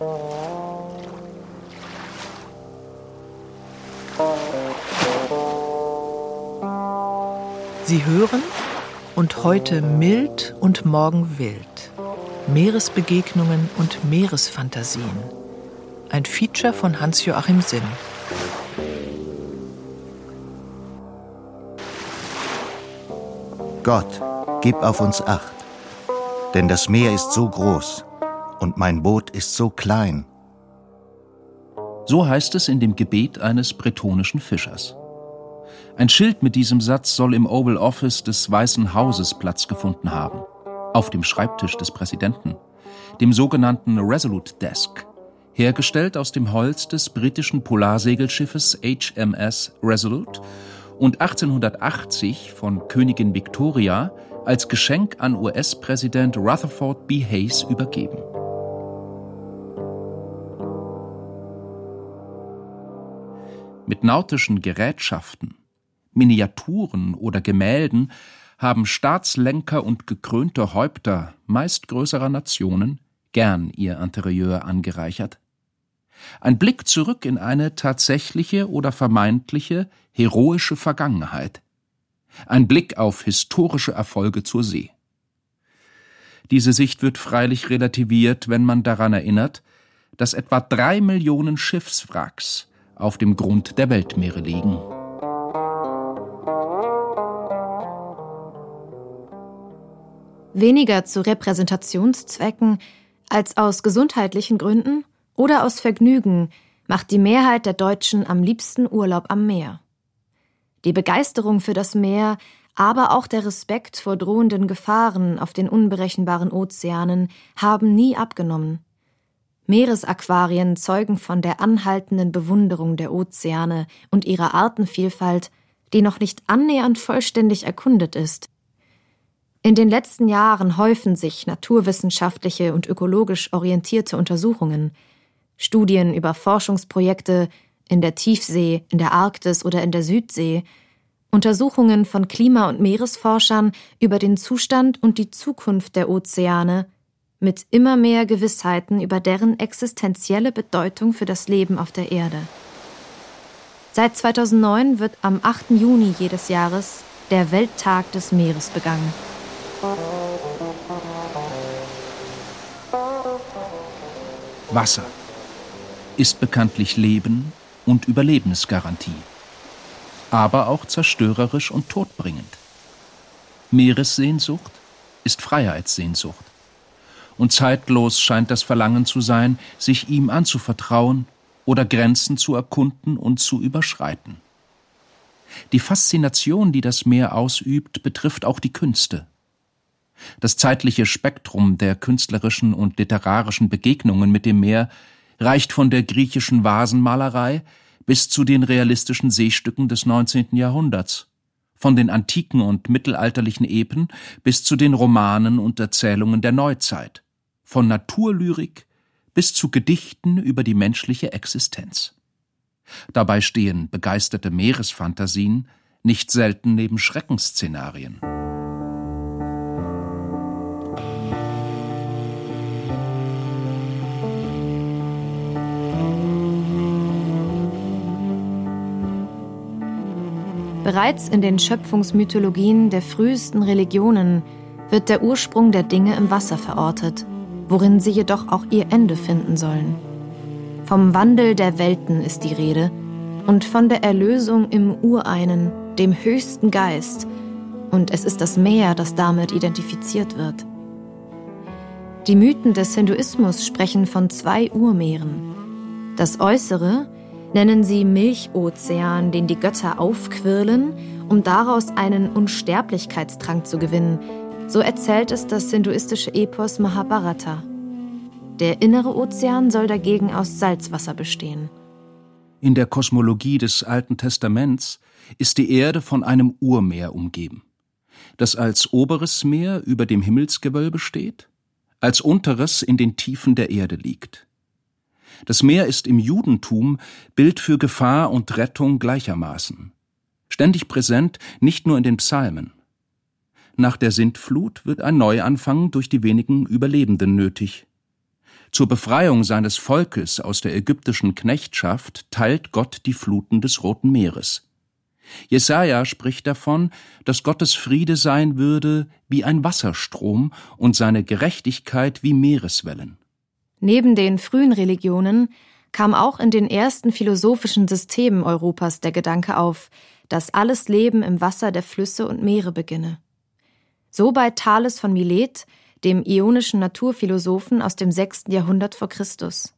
Sie hören und heute mild und morgen wild. Meeresbegegnungen und Meeresfantasien. Ein Feature von Hans-Joachim Simm. Gott, gib auf uns acht, denn das Meer ist so groß und mein Boot ist so klein. So heißt es in dem Gebet eines bretonischen Fischers. Ein Schild mit diesem Satz soll im Oval Office des Weißen Hauses Platz gefunden haben, auf dem Schreibtisch des Präsidenten, dem sogenannten Resolute Desk, hergestellt aus dem Holz des britischen Polarsegelschiffes HMS Resolute und 1880 von Königin Victoria als Geschenk an US-Präsident Rutherford B. Hayes übergeben. Mit nautischen Gerätschaften Miniaturen oder Gemälden haben Staatslenker und gekrönte Häupter meist größerer Nationen gern ihr Interieur angereichert. Ein Blick zurück in eine tatsächliche oder vermeintliche heroische Vergangenheit. Ein Blick auf historische Erfolge zur See. Diese Sicht wird freilich relativiert, wenn man daran erinnert, dass etwa drei Millionen Schiffswracks auf dem Grund der Weltmeere liegen. weniger zu Repräsentationszwecken als aus gesundheitlichen Gründen oder aus Vergnügen macht die Mehrheit der Deutschen am liebsten Urlaub am Meer. Die Begeisterung für das Meer, aber auch der Respekt vor drohenden Gefahren auf den unberechenbaren Ozeanen haben nie abgenommen. Meeresaquarien zeugen von der anhaltenden Bewunderung der Ozeane und ihrer Artenvielfalt, die noch nicht annähernd vollständig erkundet ist. In den letzten Jahren häufen sich naturwissenschaftliche und ökologisch orientierte Untersuchungen, Studien über Forschungsprojekte in der Tiefsee, in der Arktis oder in der Südsee, Untersuchungen von Klima- und Meeresforschern über den Zustand und die Zukunft der Ozeane, mit immer mehr Gewissheiten über deren existenzielle Bedeutung für das Leben auf der Erde. Seit 2009 wird am 8. Juni jedes Jahres der Welttag des Meeres begangen. Wasser ist bekanntlich Leben und Überlebensgarantie, aber auch zerstörerisch und todbringend. Meeressehnsucht ist Freiheitssehnsucht. Und zeitlos scheint das Verlangen zu sein, sich ihm anzuvertrauen oder Grenzen zu erkunden und zu überschreiten. Die Faszination, die das Meer ausübt, betrifft auch die Künste. Das zeitliche Spektrum der künstlerischen und literarischen Begegnungen mit dem Meer reicht von der griechischen Vasenmalerei bis zu den realistischen Seestücken des 19. Jahrhunderts, von den antiken und mittelalterlichen Epen bis zu den Romanen und Erzählungen der Neuzeit, von Naturlyrik bis zu Gedichten über die menschliche Existenz. Dabei stehen begeisterte Meeresfantasien nicht selten neben Schreckensszenarien. Bereits in den Schöpfungsmythologien der frühesten Religionen wird der Ursprung der Dinge im Wasser verortet, worin sie jedoch auch ihr Ende finden sollen. Vom Wandel der Welten ist die Rede und von der Erlösung im Ureinen, dem höchsten Geist, und es ist das Meer, das damit identifiziert wird. Die Mythen des Hinduismus sprechen von zwei Urmeeren. Das Äußere, nennen sie Milchozean, den die Götter aufquirlen, um daraus einen Unsterblichkeitstrank zu gewinnen. So erzählt es das hinduistische Epos Mahabharata. Der innere Ozean soll dagegen aus Salzwasser bestehen. In der Kosmologie des Alten Testaments ist die Erde von einem Urmeer umgeben, das als oberes Meer über dem Himmelsgewölbe steht, als unteres in den Tiefen der Erde liegt. Das Meer ist im Judentum Bild für Gefahr und Rettung gleichermaßen. Ständig präsent, nicht nur in den Psalmen. Nach der Sintflut wird ein Neuanfang durch die wenigen Überlebenden nötig. Zur Befreiung seines Volkes aus der ägyptischen Knechtschaft teilt Gott die Fluten des Roten Meeres. Jesaja spricht davon, dass Gottes Friede sein würde wie ein Wasserstrom und seine Gerechtigkeit wie Meereswellen. Neben den frühen Religionen kam auch in den ersten philosophischen Systemen Europas der Gedanke auf, dass alles Leben im Wasser der Flüsse und Meere beginne. So bei Thales von Milet, dem ionischen Naturphilosophen aus dem 6. Jahrhundert vor Christus.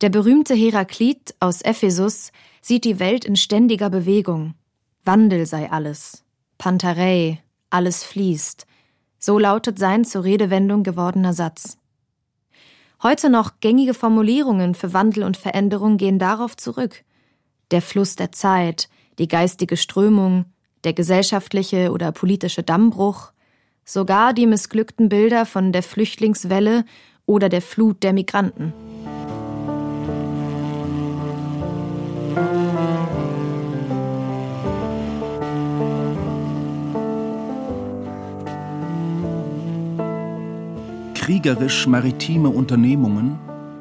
Der berühmte Heraklit aus Ephesus sieht die Welt in ständiger Bewegung. Wandel sei alles. Pantarei, alles fließt. So lautet sein zur Redewendung gewordener Satz. Heute noch gängige Formulierungen für Wandel und Veränderung gehen darauf zurück. Der Fluss der Zeit, die geistige Strömung, der gesellschaftliche oder politische Dammbruch, sogar die missglückten Bilder von der Flüchtlingswelle oder der Flut der Migranten. Kriegerisch-maritime Unternehmungen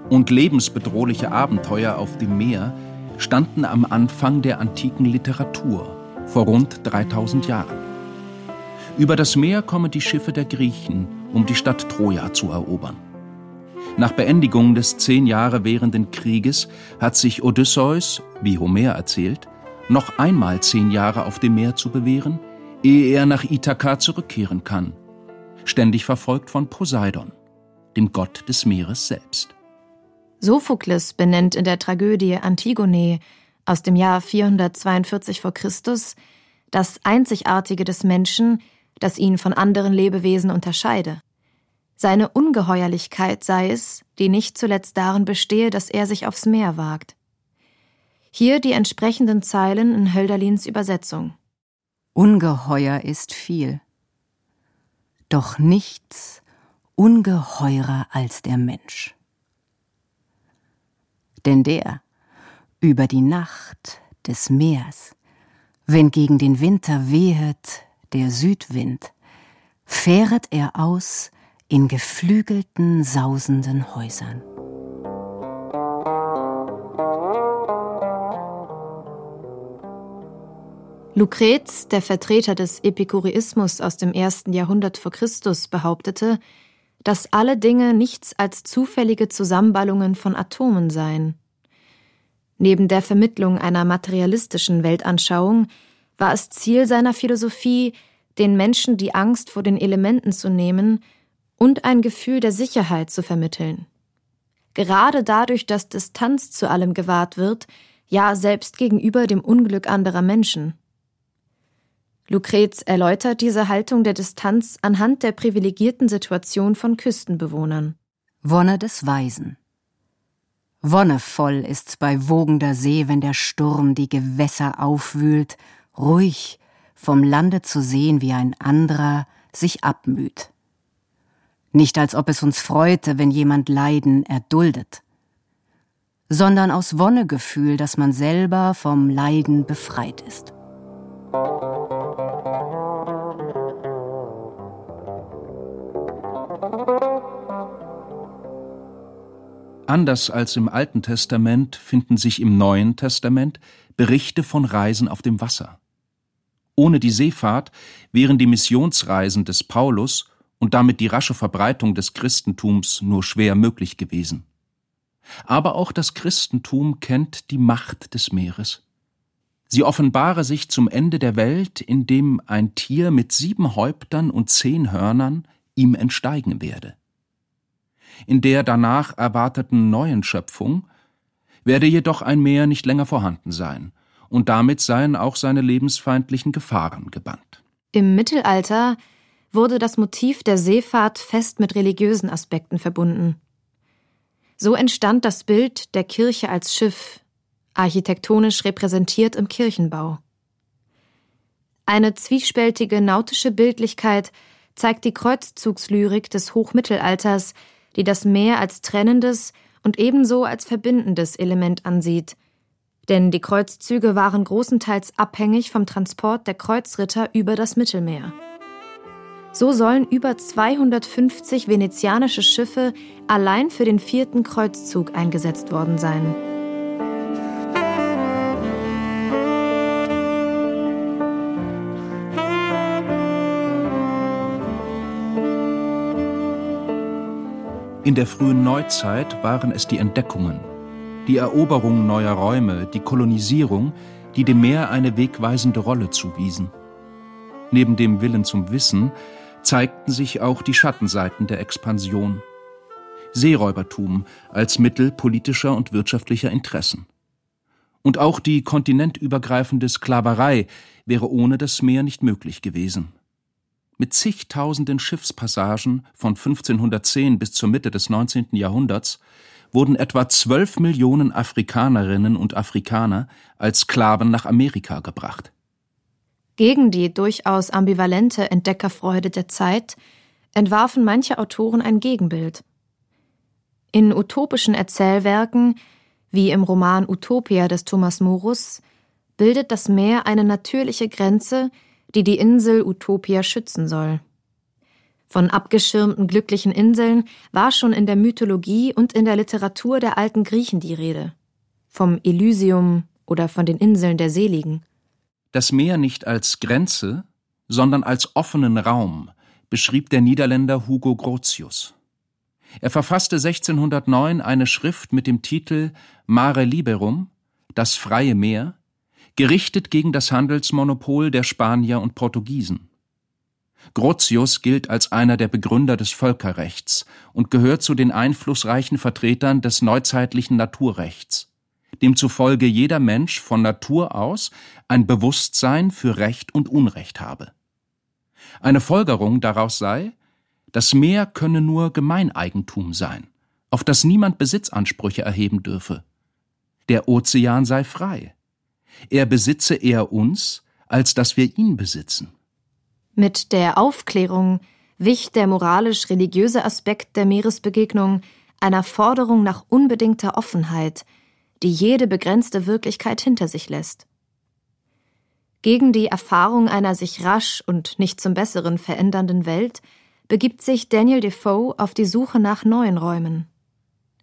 und lebensbedrohliche Abenteuer auf dem Meer standen am Anfang der antiken Literatur vor rund 3000 Jahren. Über das Meer kommen die Schiffe der Griechen, um die Stadt Troja zu erobern. Nach Beendigung des zehn Jahre währenden Krieges hat sich Odysseus, wie Homer erzählt, noch einmal zehn Jahre auf dem Meer zu bewähren, ehe er nach Ithaka zurückkehren kann, ständig verfolgt von Poseidon dem Gott des Meeres selbst. Sophokles benennt in der Tragödie Antigone aus dem Jahr 442 v. Chr. das Einzigartige des Menschen, das ihn von anderen Lebewesen unterscheide. Seine Ungeheuerlichkeit sei es, die nicht zuletzt darin bestehe, dass er sich aufs Meer wagt. Hier die entsprechenden Zeilen in Hölderlins Übersetzung. Ungeheuer ist viel, doch nichts ungeheurer als der Mensch. Denn der über die Nacht des Meers, wenn gegen den Winter wehet der Südwind, fähret er aus in geflügelten, sausenden Häusern. Lucrez, der Vertreter des Epikureismus aus dem ersten Jahrhundert vor Christus, behauptete, dass alle Dinge nichts als zufällige Zusammenballungen von Atomen seien. Neben der Vermittlung einer materialistischen Weltanschauung war es Ziel seiner Philosophie, den Menschen die Angst vor den Elementen zu nehmen und ein Gefühl der Sicherheit zu vermitteln. Gerade dadurch, dass Distanz zu allem gewahrt wird, ja selbst gegenüber dem Unglück anderer Menschen. Lucrez erläutert diese Haltung der Distanz anhand der privilegierten Situation von Küstenbewohnern. Wonne des Weisen. Wonnevoll ist's bei wogender See, wenn der Sturm die Gewässer aufwühlt, ruhig vom Lande zu sehen, wie ein anderer sich abmüht. Nicht als ob es uns freute, wenn jemand Leiden erduldet, sondern aus Wonnegefühl, dass man selber vom Leiden befreit ist. Anders als im Alten Testament finden sich im Neuen Testament Berichte von Reisen auf dem Wasser. Ohne die Seefahrt wären die Missionsreisen des Paulus und damit die rasche Verbreitung des Christentums nur schwer möglich gewesen. Aber auch das Christentum kennt die Macht des Meeres. Sie offenbare sich zum Ende der Welt, indem ein Tier mit sieben Häuptern und zehn Hörnern ihm entsteigen werde in der danach erwarteten neuen Schöpfung, werde jedoch ein Meer nicht länger vorhanden sein, und damit seien auch seine lebensfeindlichen Gefahren gebannt. Im Mittelalter wurde das Motiv der Seefahrt fest mit religiösen Aspekten verbunden. So entstand das Bild der Kirche als Schiff, architektonisch repräsentiert im Kirchenbau. Eine zwiespältige nautische Bildlichkeit zeigt die Kreuzzugslyrik des Hochmittelalters, die das Meer als trennendes und ebenso als verbindendes Element ansieht. Denn die Kreuzzüge waren großenteils abhängig vom Transport der Kreuzritter über das Mittelmeer. So sollen über 250 venezianische Schiffe allein für den vierten Kreuzzug eingesetzt worden sein. In der frühen Neuzeit waren es die Entdeckungen, die Eroberung neuer Räume, die Kolonisierung, die dem Meer eine wegweisende Rolle zuwiesen. Neben dem Willen zum Wissen zeigten sich auch die Schattenseiten der Expansion. Seeräubertum als Mittel politischer und wirtschaftlicher Interessen. Und auch die kontinentübergreifende Sklaverei wäre ohne das Meer nicht möglich gewesen. Mit zigtausenden Schiffspassagen von 1510 bis zur Mitte des 19. Jahrhunderts wurden etwa zwölf Millionen Afrikanerinnen und Afrikaner als Sklaven nach Amerika gebracht. Gegen die durchaus ambivalente Entdeckerfreude der Zeit entwarfen manche Autoren ein Gegenbild. In utopischen Erzählwerken, wie im Roman Utopia des Thomas Morus, bildet das Meer eine natürliche Grenze, die die Insel Utopia schützen soll. Von abgeschirmten glücklichen Inseln war schon in der Mythologie und in der Literatur der alten Griechen die Rede. Vom Elysium oder von den Inseln der Seligen. Das Meer nicht als Grenze, sondern als offenen Raum beschrieb der Niederländer Hugo Grotius. Er verfasste 1609 eine Schrift mit dem Titel Mare Liberum, das freie Meer, gerichtet gegen das Handelsmonopol der Spanier und Portugiesen. Grotius gilt als einer der Begründer des Völkerrechts und gehört zu den einflussreichen Vertretern des neuzeitlichen Naturrechts demzufolge jeder Mensch von Natur aus ein Bewusstsein für Recht und Unrecht habe. Eine Folgerung daraus sei, das Meer könne nur Gemeineigentum sein, auf das niemand Besitzansprüche erheben dürfe. Der Ozean sei frei. Er besitze eher uns, als dass wir ihn besitzen. Mit der Aufklärung wich der moralisch-religiöse Aspekt der Meeresbegegnung einer Forderung nach unbedingter Offenheit, die jede begrenzte Wirklichkeit hinter sich lässt. Gegen die Erfahrung einer sich rasch und nicht zum Besseren verändernden Welt begibt sich Daniel Defoe auf die Suche nach neuen Räumen.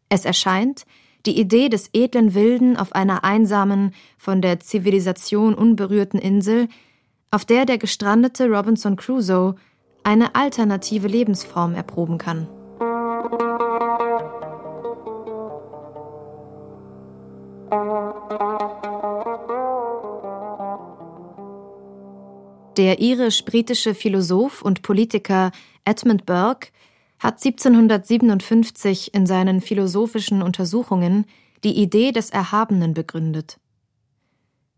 Es erscheint, die Idee des edlen Wilden auf einer einsamen, von der Zivilisation unberührten Insel, auf der der gestrandete Robinson Crusoe eine alternative Lebensform erproben kann. Der irisch-britische Philosoph und Politiker Edmund Burke hat 1757 in seinen philosophischen Untersuchungen die Idee des Erhabenen begründet.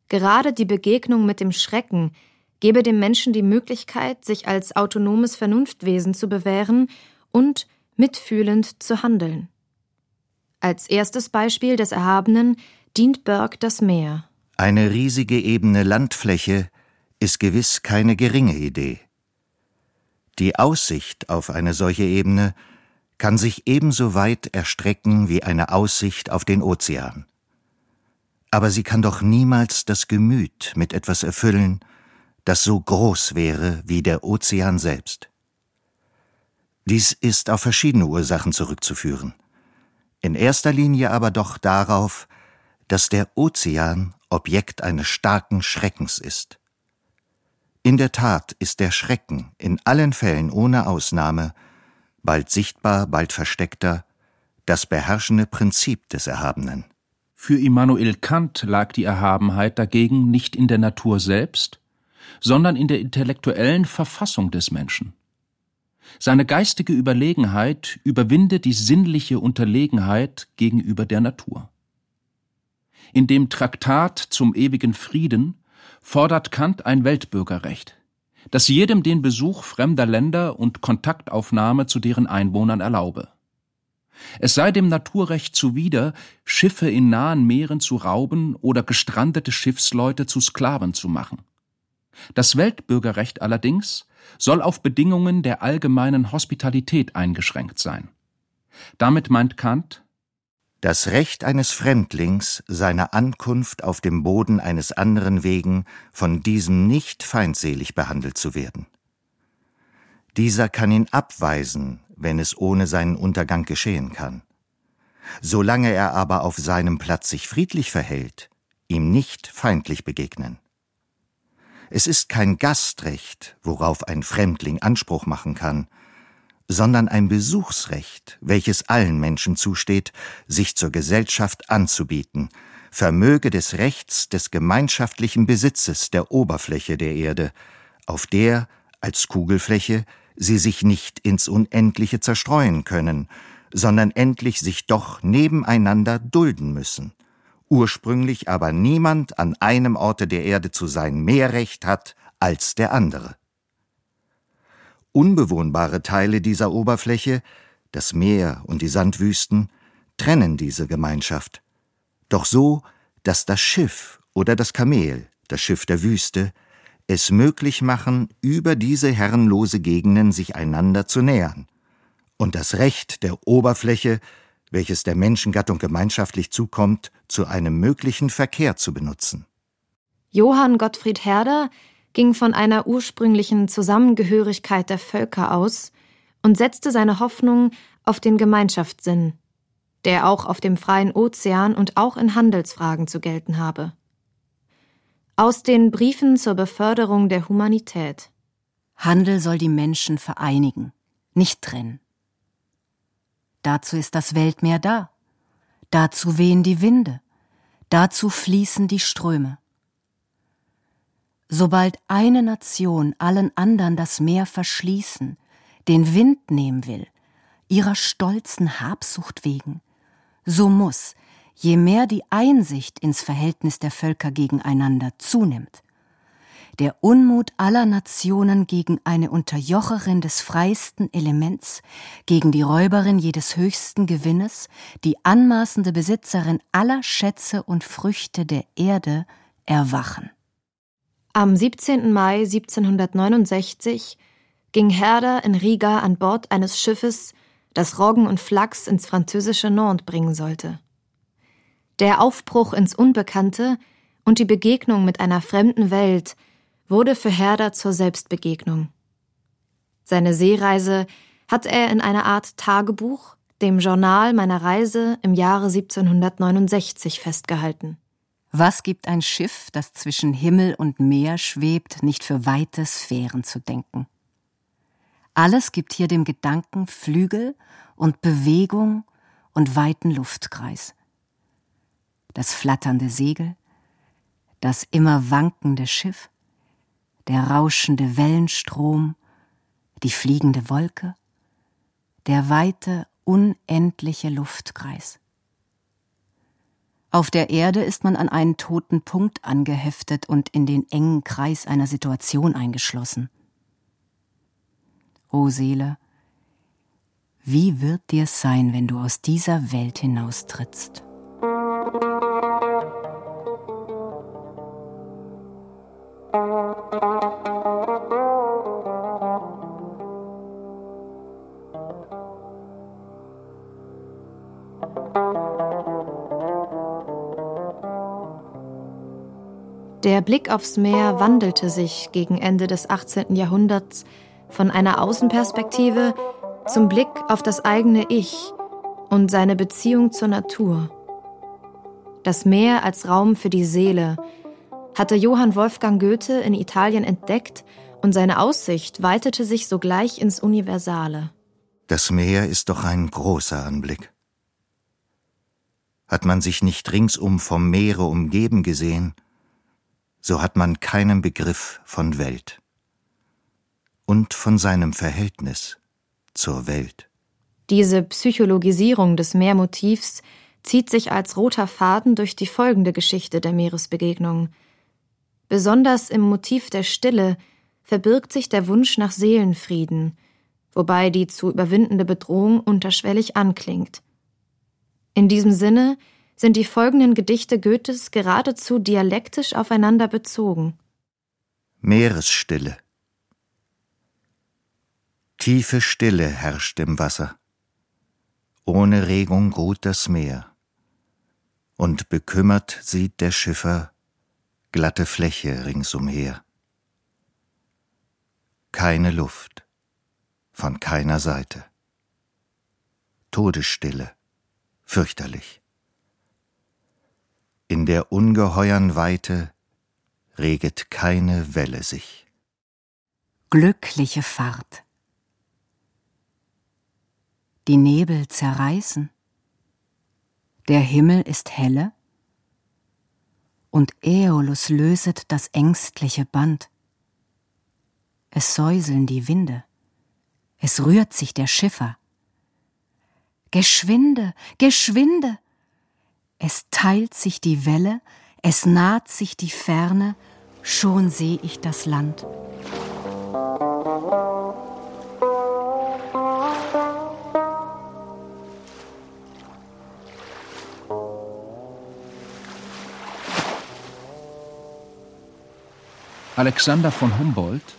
Gerade die Begegnung mit dem Schrecken gebe dem Menschen die Möglichkeit, sich als autonomes Vernunftwesen zu bewähren und mitfühlend zu handeln. Als erstes Beispiel des Erhabenen dient Burke das Meer. Eine riesige ebene Landfläche ist gewiss keine geringe Idee. Die Aussicht auf eine solche Ebene kann sich ebenso weit erstrecken wie eine Aussicht auf den Ozean. Aber sie kann doch niemals das Gemüt mit etwas erfüllen, das so groß wäre wie der Ozean selbst. Dies ist auf verschiedene Ursachen zurückzuführen. In erster Linie aber doch darauf, dass der Ozean Objekt eines starken Schreckens ist. In der Tat ist der Schrecken in allen Fällen ohne Ausnahme, bald sichtbar, bald versteckter, das beherrschende Prinzip des Erhabenen. Für Immanuel Kant lag die Erhabenheit dagegen nicht in der Natur selbst, sondern in der intellektuellen Verfassung des Menschen. Seine geistige Überlegenheit überwinde die sinnliche Unterlegenheit gegenüber der Natur. In dem Traktat zum ewigen Frieden fordert Kant ein Weltbürgerrecht, das jedem den Besuch fremder Länder und Kontaktaufnahme zu deren Einwohnern erlaube. Es sei dem Naturrecht zuwider, Schiffe in nahen Meeren zu rauben oder gestrandete Schiffsleute zu Sklaven zu machen. Das Weltbürgerrecht allerdings soll auf Bedingungen der allgemeinen Hospitalität eingeschränkt sein. Damit meint Kant, das Recht eines Fremdlings, seiner Ankunft auf dem Boden eines anderen wegen von diesem nicht feindselig behandelt zu werden. Dieser kann ihn abweisen, wenn es ohne seinen Untergang geschehen kann. Solange er aber auf seinem Platz sich friedlich verhält, ihm nicht feindlich begegnen. Es ist kein Gastrecht, worauf ein Fremdling Anspruch machen kann, sondern ein Besuchsrecht, welches allen Menschen zusteht, sich zur Gesellschaft anzubieten, vermöge des Rechts des gemeinschaftlichen Besitzes der Oberfläche der Erde, auf der, als Kugelfläche, sie sich nicht ins Unendliche zerstreuen können, sondern endlich sich doch nebeneinander dulden müssen, ursprünglich aber niemand an einem Orte der Erde zu sein mehr Recht hat als der andere. Unbewohnbare Teile dieser Oberfläche, das Meer und die Sandwüsten, trennen diese Gemeinschaft, doch so, dass das Schiff oder das Kamel, das Schiff der Wüste, es möglich machen, über diese herrenlose Gegenden sich einander zu nähern, und das Recht der Oberfläche, welches der Menschengattung gemeinschaftlich zukommt, zu einem möglichen Verkehr zu benutzen. Johann Gottfried Herder ging von einer ursprünglichen Zusammengehörigkeit der Völker aus und setzte seine Hoffnung auf den Gemeinschaftssinn, der auch auf dem freien Ozean und auch in Handelsfragen zu gelten habe. Aus den Briefen zur Beförderung der Humanität. Handel soll die Menschen vereinigen, nicht trennen. Dazu ist das Weltmeer da. Dazu wehen die Winde. Dazu fließen die Ströme. Sobald eine Nation allen anderen das Meer verschließen, den Wind nehmen will, ihrer stolzen Habsucht wegen, so muss, je mehr die Einsicht ins Verhältnis der Völker gegeneinander zunimmt, der Unmut aller Nationen gegen eine Unterjocherin des freisten Elements, gegen die Räuberin jedes höchsten Gewinnes, die anmaßende Besitzerin aller Schätze und Früchte der Erde erwachen. Am 17. Mai 1769 ging Herder in Riga an Bord eines Schiffes, das Roggen und Flachs ins französische Nantes bringen sollte. Der Aufbruch ins Unbekannte und die Begegnung mit einer fremden Welt wurde für Herder zur Selbstbegegnung. Seine Seereise hat er in einer Art Tagebuch, dem Journal meiner Reise im Jahre 1769 festgehalten. Was gibt ein Schiff, das zwischen Himmel und Meer schwebt, nicht für weite Sphären zu denken? Alles gibt hier dem Gedanken Flügel und Bewegung und weiten Luftkreis das flatternde Segel, das immer wankende Schiff, der rauschende Wellenstrom, die fliegende Wolke, der weite, unendliche Luftkreis. Auf der Erde ist man an einen toten Punkt angeheftet und in den engen Kreis einer Situation eingeschlossen. O Seele, wie wird dir's sein, wenn du aus dieser Welt hinaustrittst? Der Blick aufs Meer wandelte sich gegen Ende des 18. Jahrhunderts von einer Außenperspektive zum Blick auf das eigene Ich und seine Beziehung zur Natur. Das Meer als Raum für die Seele hatte Johann Wolfgang Goethe in Italien entdeckt und seine Aussicht weitete sich sogleich ins Universale. Das Meer ist doch ein großer Anblick. Hat man sich nicht ringsum vom Meere umgeben gesehen, so hat man keinen Begriff von Welt und von seinem Verhältnis zur Welt. Diese Psychologisierung des Meermotivs zieht sich als roter Faden durch die folgende Geschichte der Meeresbegegnung. Besonders im Motiv der Stille verbirgt sich der Wunsch nach Seelenfrieden, wobei die zu überwindende Bedrohung unterschwellig anklingt. In diesem Sinne sind die folgenden Gedichte Goethes geradezu dialektisch aufeinander bezogen. Meeresstille. Tiefe Stille herrscht im Wasser. Ohne Regung ruht das Meer. Und bekümmert sieht der Schiffer glatte Fläche ringsumher. Keine Luft, von keiner Seite. Todesstille, fürchterlich. In der ungeheuern Weite reget keine Welle sich. Glückliche Fahrt. Die Nebel zerreißen. Der Himmel ist helle. Und Äolus löset das ängstliche Band. Es säuseln die Winde. Es rührt sich der Schiffer. Geschwinde, geschwinde! Es teilt sich die Welle, es naht sich die Ferne, schon seh ich das Land. Alexander von Humboldt,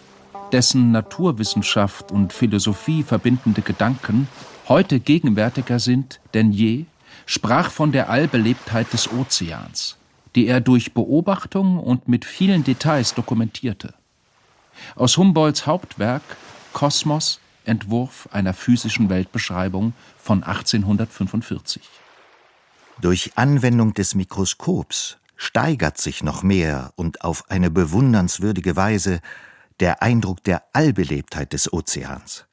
dessen Naturwissenschaft und Philosophie verbindende Gedanken heute gegenwärtiger sind denn je, sprach von der Allbelebtheit des Ozeans, die er durch Beobachtung und mit vielen Details dokumentierte. Aus Humboldts Hauptwerk Kosmos Entwurf einer physischen Weltbeschreibung von 1845. Durch Anwendung des Mikroskops steigert sich noch mehr und auf eine bewundernswürdige Weise der Eindruck der Allbelebtheit des Ozeans.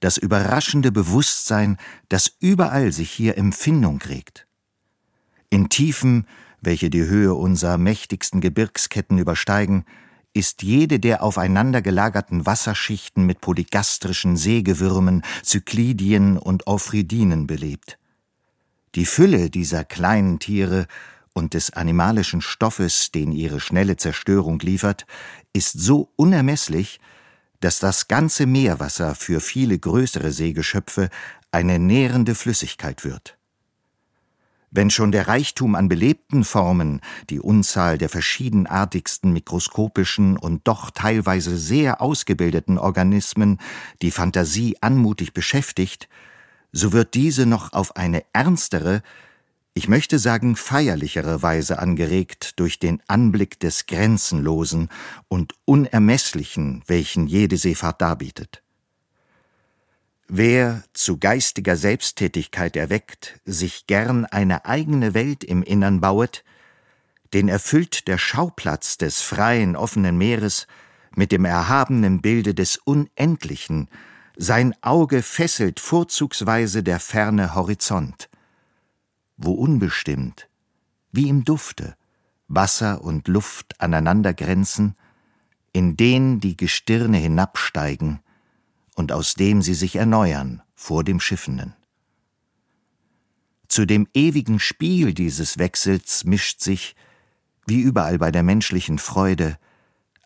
Das überraschende Bewusstsein, das überall sich hier Empfindung regt. In Tiefen, welche die Höhe unserer mächtigsten Gebirgsketten übersteigen, ist jede der aufeinander gelagerten Wasserschichten mit polygastrischen Seegewürmen, Zyklidien und Euphridinen belebt. Die Fülle dieser kleinen Tiere und des animalischen Stoffes, den ihre schnelle Zerstörung liefert, ist so unermesslich, dass das ganze Meerwasser für viele größere Seegeschöpfe eine nährende Flüssigkeit wird. Wenn schon der Reichtum an belebten Formen, die Unzahl der verschiedenartigsten mikroskopischen und doch teilweise sehr ausgebildeten Organismen die Fantasie anmutig beschäftigt, so wird diese noch auf eine ernstere, ich möchte sagen feierlichere Weise angeregt durch den Anblick des Grenzenlosen und Unermesslichen, welchen jede Seefahrt darbietet. Wer zu geistiger Selbsttätigkeit erweckt, sich gern eine eigene Welt im Innern bauet, den erfüllt der Schauplatz des freien, offenen Meeres mit dem erhabenen Bilde des Unendlichen, sein Auge fesselt vorzugsweise der ferne Horizont wo unbestimmt, wie im Dufte, Wasser und Luft aneinander grenzen, in den die Gestirne hinabsteigen und aus dem sie sich erneuern vor dem Schiffenden. Zu dem ewigen Spiel dieses Wechsels mischt sich, wie überall bei der menschlichen Freude,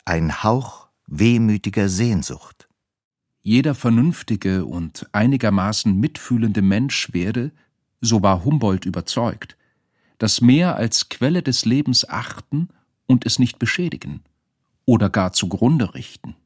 ein Hauch wehmütiger Sehnsucht. Jeder vernünftige und einigermaßen mitfühlende Mensch werde, so war Humboldt überzeugt, das Meer als Quelle des Lebens achten und es nicht beschädigen oder gar zugrunde richten.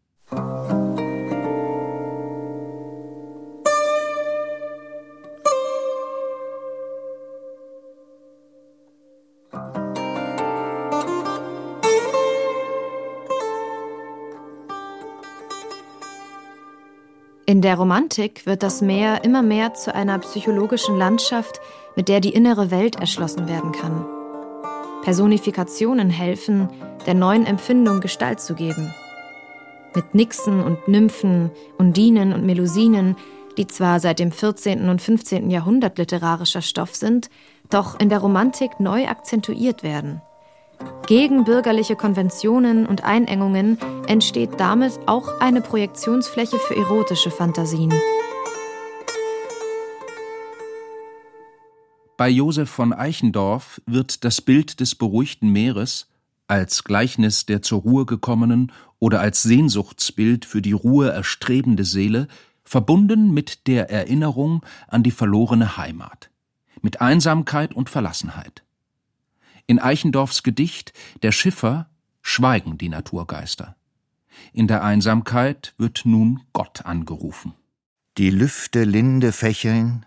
In der Romantik wird das Meer immer mehr zu einer psychologischen Landschaft, mit der die innere Welt erschlossen werden kann. Personifikationen helfen, der neuen Empfindung Gestalt zu geben. Mit Nixen und Nymphen, Undinen und Melusinen, die zwar seit dem 14. und 15. Jahrhundert literarischer Stoff sind, doch in der Romantik neu akzentuiert werden. Gegen bürgerliche Konventionen und Einengungen entsteht damit auch eine Projektionsfläche für erotische Fantasien. Bei Josef von Eichendorff wird das Bild des beruhigten Meeres als Gleichnis der zur Ruhe gekommenen oder als Sehnsuchtsbild für die Ruhe erstrebende Seele verbunden mit der Erinnerung an die verlorene Heimat, mit Einsamkeit und Verlassenheit. In Eichendorffs Gedicht Der Schiffer schweigen die Naturgeister. In der Einsamkeit wird nun Gott angerufen. Die Lüfte linde fächeln,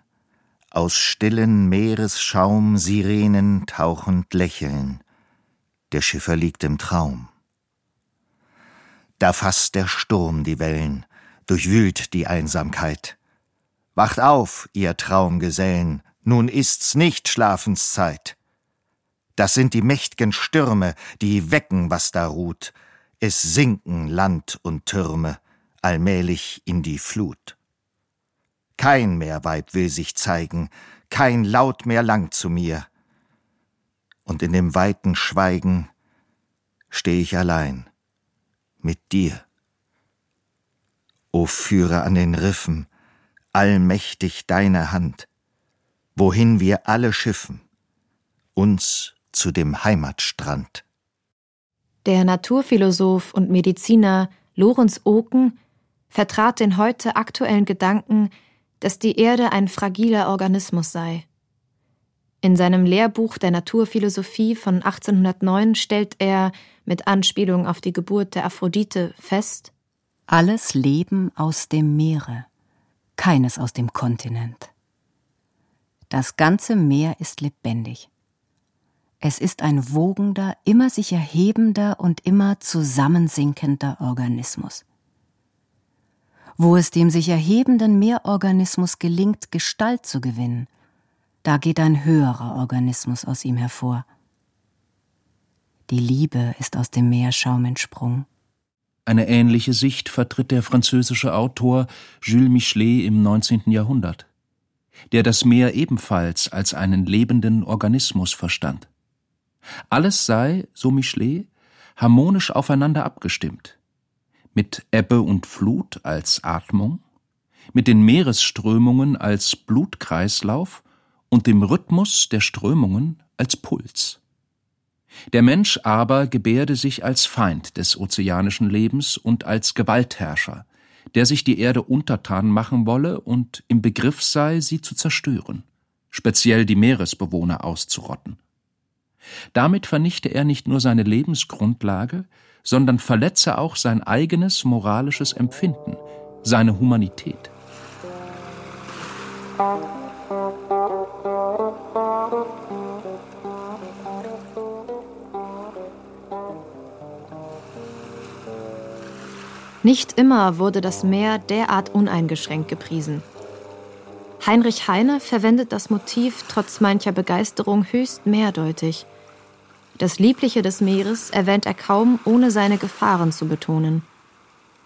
aus stillen Meeresschaum Sirenen tauchend lächeln. Der Schiffer liegt im Traum. Da fasst der Sturm die Wellen, durchwühlt die Einsamkeit. Wacht auf, ihr Traumgesellen, nun ist's nicht Schlafenszeit. Das sind die mächt'gen Stürme, die wecken, was da ruht. Es sinken Land und Türme allmählich in die Flut. Kein mehr Weib will sich zeigen, kein Laut mehr langt zu mir. Und in dem weiten Schweigen steh ich allein mit dir. O führe an den Riffen allmächtig deine Hand, wohin wir alle schiffen, uns zu dem Heimatstrand. Der Naturphilosoph und Mediziner Lorenz Oken vertrat den heute aktuellen Gedanken, dass die Erde ein fragiler Organismus sei. In seinem Lehrbuch der Naturphilosophie von 1809 stellt er, mit Anspielung auf die Geburt der Aphrodite, fest: Alles Leben aus dem Meere, keines aus dem Kontinent. Das ganze Meer ist lebendig. Es ist ein wogender, immer sich erhebender und immer zusammensinkender Organismus. Wo es dem sich erhebenden Meerorganismus gelingt, Gestalt zu gewinnen, da geht ein höherer Organismus aus ihm hervor. Die Liebe ist aus dem Meerschaum entsprungen. Eine ähnliche Sicht vertritt der französische Autor Jules Michelet im 19. Jahrhundert, der das Meer ebenfalls als einen lebenden Organismus verstand. Alles sei, so Michelet, harmonisch aufeinander abgestimmt. Mit Ebbe und Flut als Atmung, mit den Meeresströmungen als Blutkreislauf und dem Rhythmus der Strömungen als Puls. Der Mensch aber gebärde sich als Feind des ozeanischen Lebens und als Gewaltherrscher, der sich die Erde untertan machen wolle und im Begriff sei, sie zu zerstören, speziell die Meeresbewohner auszurotten. Damit vernichte er nicht nur seine Lebensgrundlage, sondern verletze auch sein eigenes moralisches Empfinden, seine Humanität. Nicht immer wurde das Meer derart uneingeschränkt gepriesen. Heinrich Heine verwendet das Motiv trotz mancher Begeisterung höchst mehrdeutig. Das Liebliche des Meeres erwähnt er kaum, ohne seine Gefahren zu betonen.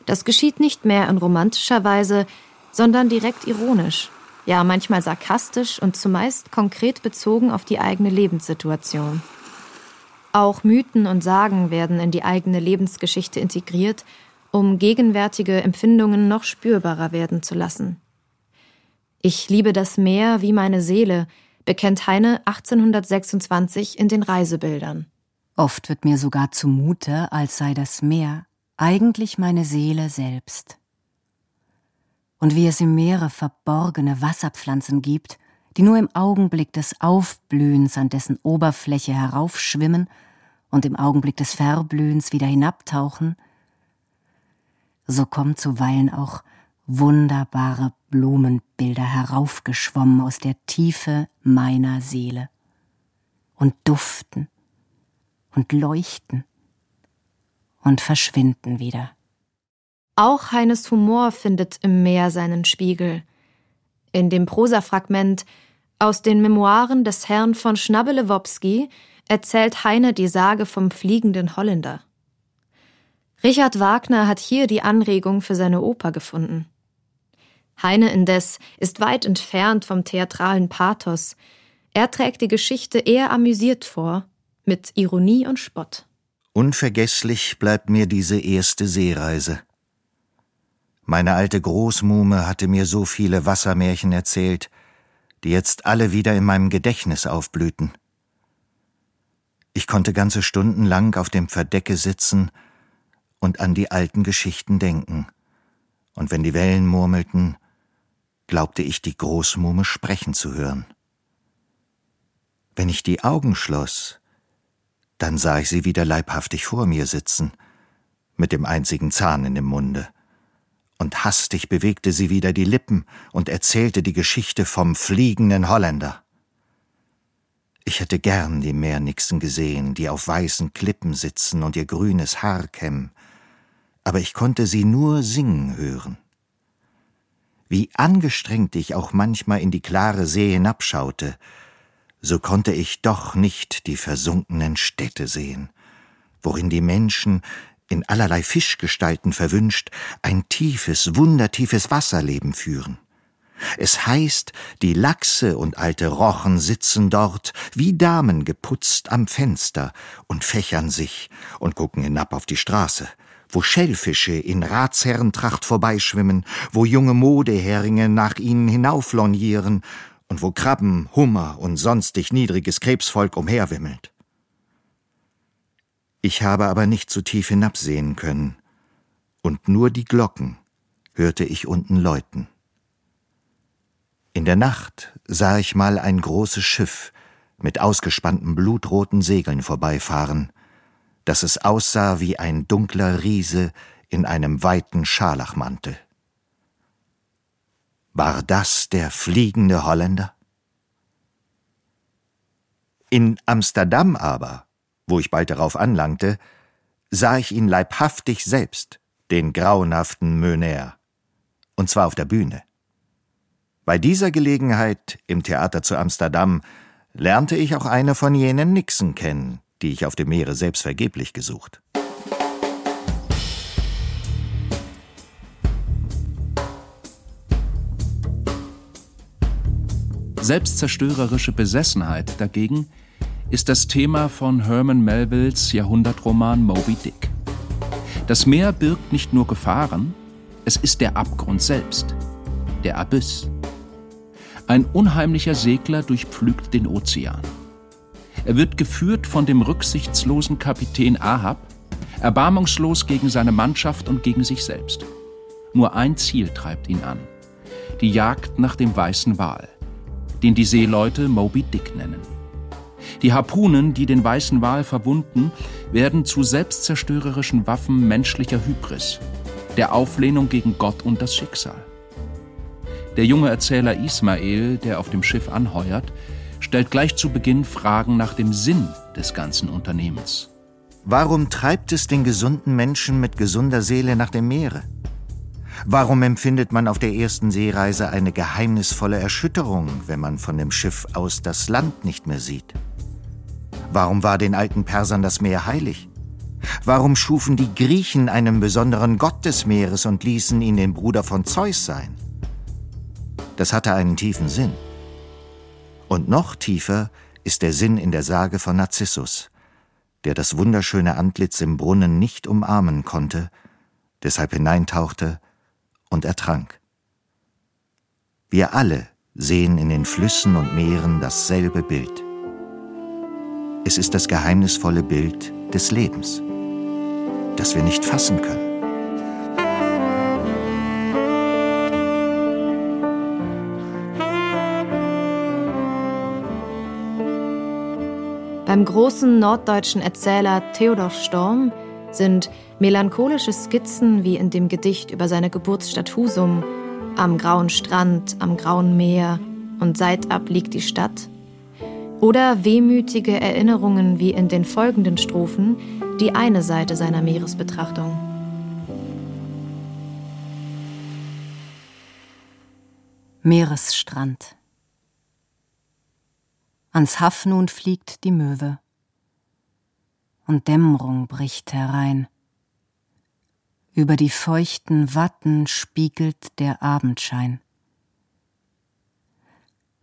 Das geschieht nicht mehr in romantischer Weise, sondern direkt ironisch, ja manchmal sarkastisch und zumeist konkret bezogen auf die eigene Lebenssituation. Auch Mythen und Sagen werden in die eigene Lebensgeschichte integriert, um gegenwärtige Empfindungen noch spürbarer werden zu lassen. Ich liebe das Meer wie meine Seele, bekennt Heine 1826 in den Reisebildern. Oft wird mir sogar zumute, als sei das Meer eigentlich meine Seele selbst. Und wie es im Meere verborgene Wasserpflanzen gibt, die nur im Augenblick des Aufblühens an dessen Oberfläche heraufschwimmen und im Augenblick des Verblühens wieder hinabtauchen, so kommt zuweilen auch wunderbare Blumenbilder heraufgeschwommen aus der Tiefe meiner Seele und duften und leuchten und verschwinden wieder. Auch Heines Humor findet im Meer seinen Spiegel. In dem Prosafragment aus den Memoiren des Herrn von Schnabbelewopski erzählt Heine die Sage vom fliegenden Holländer. Richard Wagner hat hier die Anregung für seine Oper gefunden. Heine indes ist weit entfernt vom theatralen Pathos. Er trägt die Geschichte eher amüsiert vor, mit Ironie und Spott. Unvergesslich bleibt mir diese erste Seereise. Meine alte Großmuhme hatte mir so viele Wassermärchen erzählt, die jetzt alle wieder in meinem Gedächtnis aufblühten. Ich konnte ganze Stunden lang auf dem Verdecke sitzen und an die alten Geschichten denken. Und wenn die Wellen murmelten, glaubte ich die Großmuhme sprechen zu hören. Wenn ich die Augen schloss, dann sah ich sie wieder leibhaftig vor mir sitzen, mit dem einzigen Zahn in dem Munde. Und hastig bewegte sie wieder die Lippen und erzählte die Geschichte vom fliegenden Holländer. Ich hätte gern die Meernixen gesehen, die auf weißen Klippen sitzen und ihr grünes Haar kämmen, aber ich konnte sie nur singen hören. Wie angestrengt ich auch manchmal in die klare See hinabschaute, so konnte ich doch nicht die versunkenen Städte sehen, worin die Menschen, in allerlei Fischgestalten verwünscht, ein tiefes, wundertiefes Wasserleben führen. Es heißt, die Lachse und alte Rochen sitzen dort, wie Damen geputzt am Fenster und fächern sich und gucken hinab auf die Straße, wo Schellfische in Ratsherrentracht vorbeischwimmen, wo junge Modeheringe nach ihnen hinauflornieren und wo Krabben, Hummer und sonstig niedriges Krebsvolk umherwimmelt. Ich habe aber nicht zu tief hinabsehen können, und nur die Glocken hörte ich unten läuten. In der Nacht sah ich mal ein großes Schiff mit ausgespannten blutroten Segeln vorbeifahren, dass es aussah wie ein dunkler Riese in einem weiten Scharlachmantel. War das der fliegende Holländer? In Amsterdam aber, wo ich bald darauf anlangte, sah ich ihn leibhaftig selbst, den grauenhaften Möner, und zwar auf der Bühne. Bei dieser Gelegenheit im Theater zu Amsterdam lernte ich auch eine von jenen Nixen kennen, die ich auf dem Meere selbst vergeblich gesucht. Selbstzerstörerische Besessenheit dagegen ist das Thema von Herman Melvilles Jahrhundertroman Moby Dick. Das Meer birgt nicht nur Gefahren, es ist der Abgrund selbst, der Abyss. Ein unheimlicher Segler durchpflügt den Ozean. Er wird geführt von dem rücksichtslosen Kapitän Ahab, erbarmungslos gegen seine Mannschaft und gegen sich selbst. Nur ein Ziel treibt ihn an: die Jagd nach dem weißen Wal, den die Seeleute Moby Dick nennen. Die Harpunen, die den weißen Wal verwunden, werden zu selbstzerstörerischen Waffen menschlicher Hybris, der Auflehnung gegen Gott und das Schicksal. Der junge Erzähler Ismael, der auf dem Schiff anheuert, stellt gleich zu Beginn Fragen nach dem Sinn des ganzen Unternehmens. Warum treibt es den gesunden Menschen mit gesunder Seele nach dem Meere? Warum empfindet man auf der ersten Seereise eine geheimnisvolle Erschütterung, wenn man von dem Schiff aus das Land nicht mehr sieht? Warum war den alten Persern das Meer heilig? Warum schufen die Griechen einen besonderen Gott des Meeres und ließen ihn den Bruder von Zeus sein? Das hatte einen tiefen Sinn. Und noch tiefer ist der Sinn in der Sage von Narzissus, der das wunderschöne Antlitz im Brunnen nicht umarmen konnte, deshalb hineintauchte und ertrank. Wir alle sehen in den Flüssen und Meeren dasselbe Bild. Es ist das geheimnisvolle Bild des Lebens, das wir nicht fassen können. Beim großen norddeutschen Erzähler Theodor Storm sind melancholische Skizzen wie in dem Gedicht über seine Geburtsstadt Husum, am grauen Strand, am grauen Meer und seitab liegt die Stadt, oder wehmütige Erinnerungen wie in den folgenden Strophen die eine Seite seiner Meeresbetrachtung. Meeresstrand Ans Haff nun fliegt die Möwe. Und Dämmerung bricht herein. Über die feuchten Watten spiegelt der Abendschein.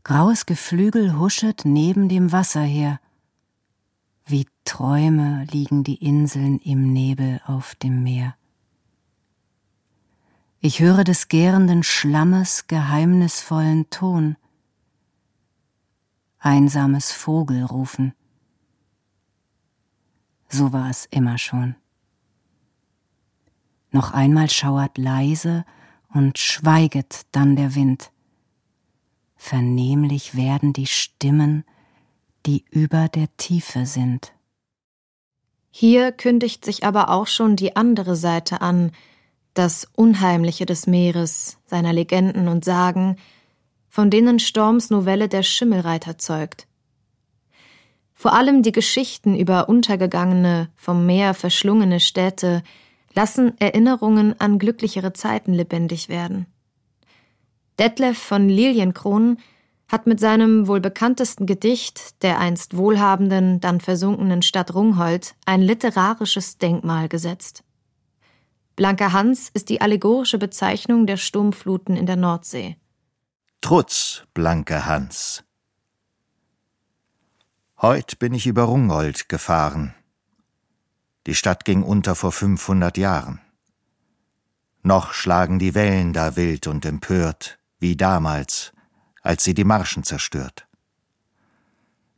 Graues Geflügel huschet neben dem Wasser her. Wie Träume liegen die Inseln im Nebel auf dem Meer. Ich höre des gärenden Schlammes geheimnisvollen Ton einsames Vogelrufen. So war es immer schon. Noch einmal schauert leise und schweiget dann der Wind. Vernehmlich werden die Stimmen, die über der Tiefe sind. Hier kündigt sich aber auch schon die andere Seite an, das Unheimliche des Meeres, seiner Legenden und Sagen, von denen Storms Novelle Der Schimmelreiter zeugt. Vor allem die Geschichten über untergegangene, vom Meer verschlungene Städte lassen Erinnerungen an glücklichere Zeiten lebendig werden. Detlef von Lilienkron hat mit seinem wohl bekanntesten Gedicht der einst wohlhabenden, dann versunkenen Stadt Rungholt ein literarisches Denkmal gesetzt. Blanker Hans ist die allegorische Bezeichnung der Sturmfluten in der Nordsee. Trutz, Blanker Hans. Heut bin ich über Rungholt gefahren. Die Stadt ging unter vor 500 Jahren. Noch schlagen die Wellen da wild und empört, wie damals, als sie die Marschen zerstört.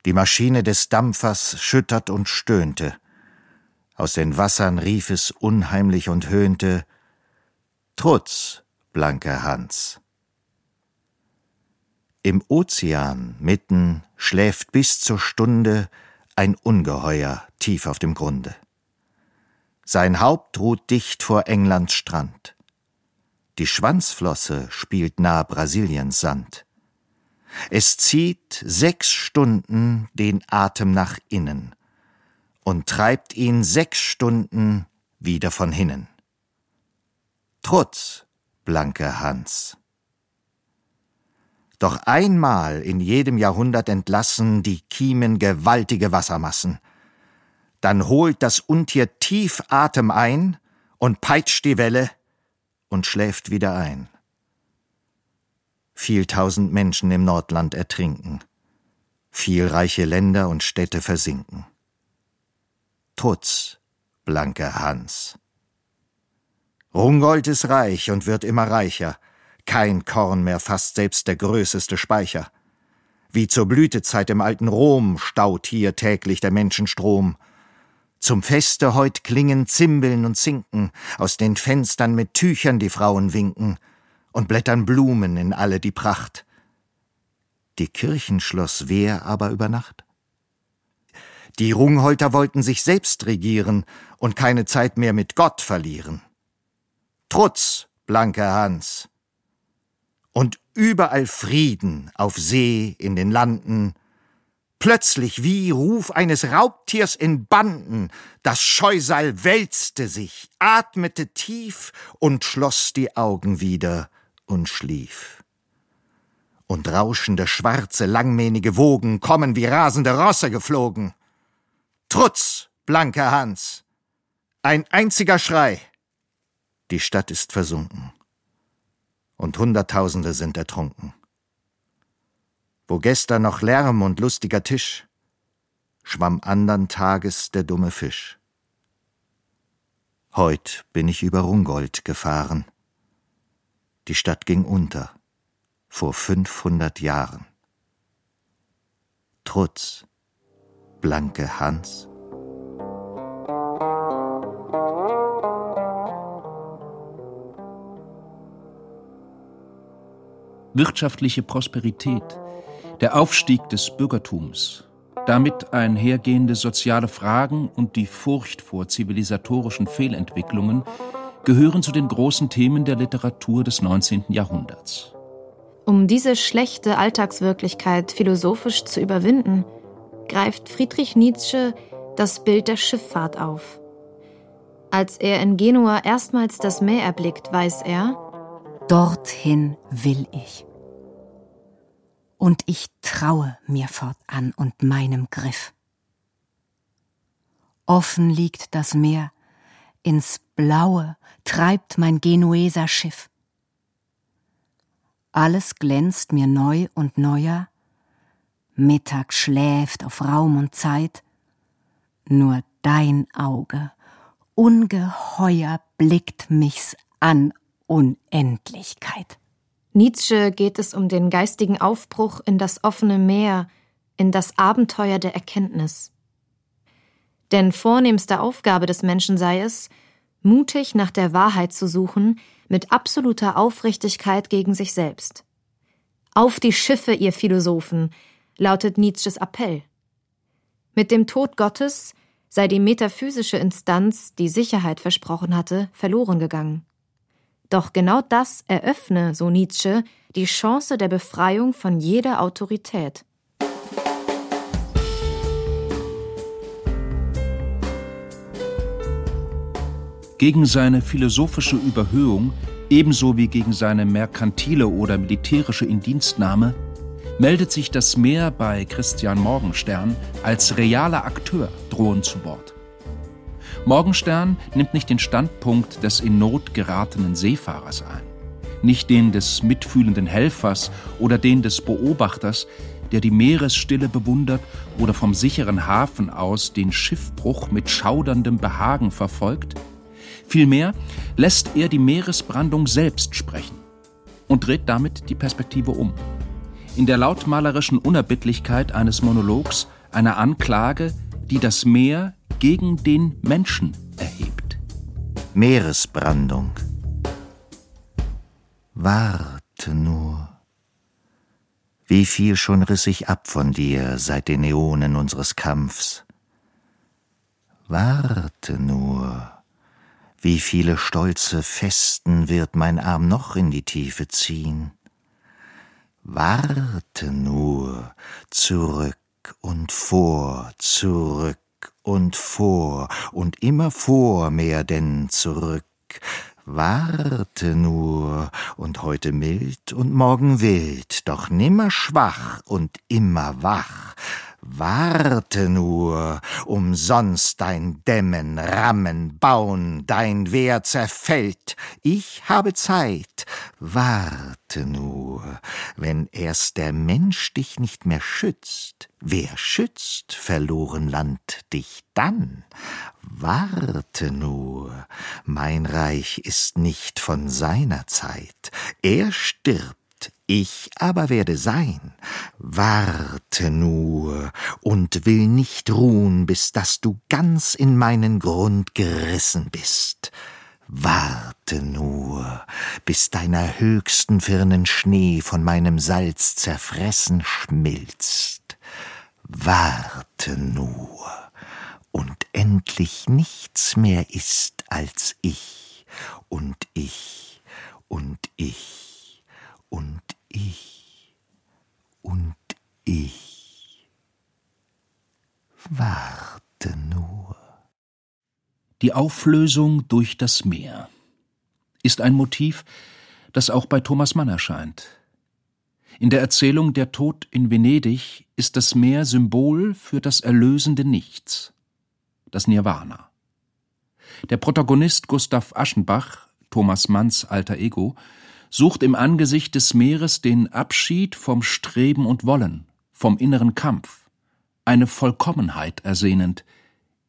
Die Maschine des Dampfers schüttert und stöhnte. Aus den Wassern rief es unheimlich und höhnte Trutz, blanker Hans. Im Ozean mitten schläft bis zur Stunde ein Ungeheuer tief auf dem Grunde. Sein Haupt ruht dicht vor Englands Strand. Die Schwanzflosse spielt nah Brasiliens Sand. Es zieht sechs Stunden den Atem nach innen und treibt ihn sechs Stunden wieder von hinnen. Trutz, blanke Hans. Doch einmal in jedem Jahrhundert entlassen die Kiemen gewaltige Wassermassen. Dann holt das Untier tief Atem ein und peitscht die Welle und schläft wieder ein viel tausend Menschen im Nordland ertrinken, viel reiche Länder und Städte versinken. Trutz, blanke Hans. Rungold ist reich und wird immer reicher, kein Korn mehr fasst selbst der größeste Speicher. Wie zur Blütezeit im alten Rom staut hier täglich der Menschenstrom. Zum Feste heut klingen Zimbeln und Zinken, aus den Fenstern mit Tüchern die Frauen winken, und blättern Blumen in alle die Pracht. Die Kirchen schloss wer aber über Nacht? Die Rungholter wollten sich selbst regieren und keine Zeit mehr mit Gott verlieren. Trutz, blanker Hans. Und überall Frieden auf See, in den Landen, Plötzlich wie Ruf eines Raubtiers in Banden, das Scheusal wälzte sich, atmete tief und schloss die Augen wieder und schlief. Und rauschende schwarze, langmähnige Wogen kommen wie rasende Rosse geflogen. Trutz, blanker Hans! Ein einziger Schrei! Die Stadt ist versunken. Und Hunderttausende sind ertrunken. Wo gestern noch Lärm und lustiger Tisch, schwamm andern Tages der dumme Fisch. Heut bin ich über Rungold gefahren. Die Stadt ging unter, vor 500 Jahren. Trutz, blanke Hans. Wirtschaftliche Prosperität, der Aufstieg des Bürgertums, damit einhergehende soziale Fragen und die Furcht vor zivilisatorischen Fehlentwicklungen gehören zu den großen Themen der Literatur des 19. Jahrhunderts. Um diese schlechte Alltagswirklichkeit philosophisch zu überwinden, greift Friedrich Nietzsche das Bild der Schifffahrt auf. Als er in Genua erstmals das Meer erblickt, weiß er, Dorthin will ich. Und ich traue mir fortan und meinem Griff. Offen liegt das Meer, ins Blaue treibt mein Genueser Schiff. Alles glänzt mir neu und neuer, Mittag schläft auf Raum und Zeit, nur dein Auge, ungeheuer blickt mich's an Unendlichkeit. Nietzsche geht es um den geistigen Aufbruch in das offene Meer, in das Abenteuer der Erkenntnis. Denn vornehmste Aufgabe des Menschen sei es, mutig nach der Wahrheit zu suchen, mit absoluter Aufrichtigkeit gegen sich selbst. Auf die Schiffe, ihr Philosophen, lautet Nietzsches Appell. Mit dem Tod Gottes sei die metaphysische Instanz, die Sicherheit versprochen hatte, verloren gegangen. Doch genau das eröffne, so Nietzsche, die Chance der Befreiung von jeder Autorität. Gegen seine philosophische Überhöhung ebenso wie gegen seine merkantile oder militärische Indienstnahme, meldet sich das Meer bei Christian Morgenstern als realer Akteur drohend zu Wort. Morgenstern nimmt nicht den Standpunkt des in Not geratenen Seefahrers ein, nicht den des mitfühlenden Helfers oder den des Beobachters, der die Meeresstille bewundert oder vom sicheren Hafen aus den Schiffbruch mit schauderndem Behagen verfolgt, vielmehr lässt er die Meeresbrandung selbst sprechen und dreht damit die Perspektive um. In der lautmalerischen Unerbittlichkeit eines Monologs, einer Anklage, die das Meer gegen den Menschen erhebt. Meeresbrandung. Warte nur. Wie viel schon riss ich ab von dir seit den Äonen unseres Kampfs. Warte nur. Wie viele stolze Festen wird mein Arm noch in die Tiefe ziehen. Warte nur, zurück und vor, zurück und vor und immer vor mehr denn zurück. Warte nur, und heute mild und morgen wild, doch nimmer schwach und immer wach. Warte nur, umsonst dein Dämmen, Rammen, Bauen, dein Wehr zerfällt. Ich habe Zeit. Warte nur, wenn erst der Mensch dich nicht mehr schützt. Wer schützt, verloren Land, dich dann? Warte nur, mein Reich ist nicht von seiner Zeit. Er stirbt ich aber werde sein. Warte nur und will nicht ruhen, bis dass du ganz in meinen Grund gerissen bist. Warte nur, bis deiner höchsten Firnen Schnee von meinem Salz zerfressen schmilzt. Warte nur, und endlich nichts mehr ist als ich und ich und ich und ich und ich. Warte nur. Die Auflösung durch das Meer ist ein Motiv, das auch bei Thomas Mann erscheint. In der Erzählung Der Tod in Venedig ist das Meer Symbol für das erlösende Nichts, das Nirvana. Der Protagonist Gustav Aschenbach, Thomas Manns alter Ego, sucht im Angesicht des Meeres den Abschied vom Streben und Wollen, vom inneren Kampf, eine Vollkommenheit ersehnend,